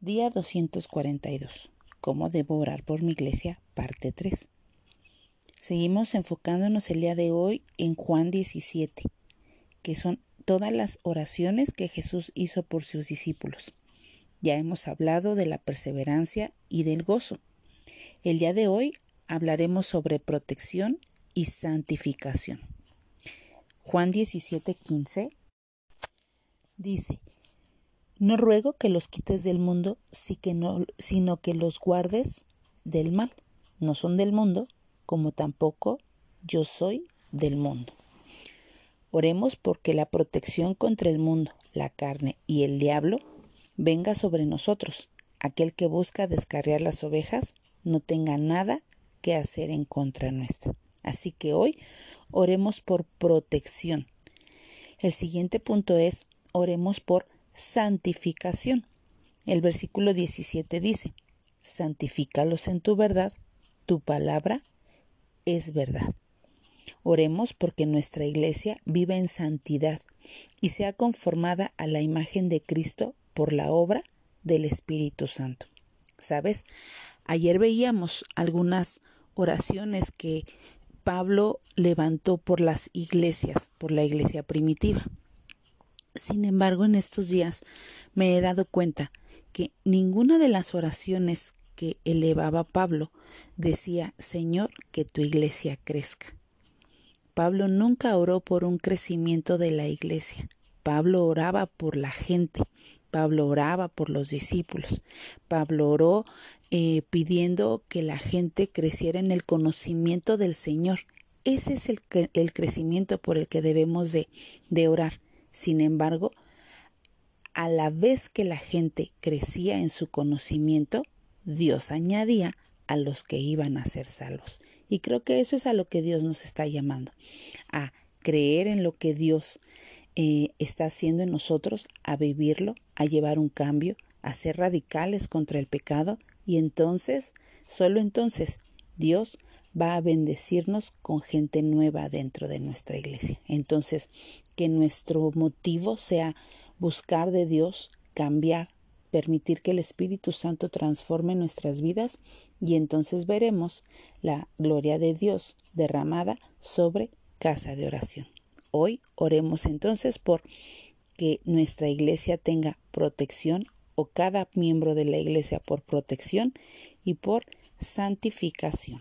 Día 242. ¿Cómo debo orar por mi iglesia? Parte 3. Seguimos enfocándonos el día de hoy en Juan 17, que son todas las oraciones que Jesús hizo por sus discípulos. Ya hemos hablado de la perseverancia y del gozo. El día de hoy hablaremos sobre protección y santificación. Juan 17:15 dice, no ruego que los quites del mundo, sino que los guardes del mal. No son del mundo, como tampoco yo soy del mundo. Oremos porque la protección contra el mundo, la carne y el diablo venga sobre nosotros. Aquel que busca descarriar las ovejas no tenga nada que hacer en contra nuestra. Así que hoy oremos por protección. El siguiente punto es oremos por santificación. El versículo 17 dice, santifícalos en tu verdad, tu palabra es verdad. Oremos porque nuestra iglesia vive en santidad y sea conformada a la imagen de Cristo por la obra del Espíritu Santo. ¿Sabes? Ayer veíamos algunas oraciones que Pablo levantó por las iglesias, por la iglesia primitiva. Sin embargo, en estos días me he dado cuenta que ninguna de las oraciones que elevaba Pablo decía, Señor, que tu iglesia crezca. Pablo nunca oró por un crecimiento de la iglesia. Pablo oraba por la gente. Pablo oraba por los discípulos. Pablo oró eh, pidiendo que la gente creciera en el conocimiento del Señor. Ese es el, crecimiento por el que debemos de, de orar. Sin embargo, a la vez que la gente crecía en su conocimiento, Dios añadía a los que iban a ser salvos. Y creo que eso es a lo que Dios nos está llamando, a creer en lo que Dios eh, está haciendo en nosotros, a vivirlo, a llevar un cambio, a ser radicales contra el pecado y entonces, solo entonces, Dios va a bendecirnos con gente nueva dentro de nuestra iglesia. Entonces, que nuestro motivo sea buscar de Dios, cambiar, permitir que el Espíritu Santo transforme nuestras vidas y entonces veremos la gloria de Dios derramada sobre casa de oración. Hoy oremos entonces por que nuestra iglesia tenga protección o cada miembro de la iglesia por protección y por santificación.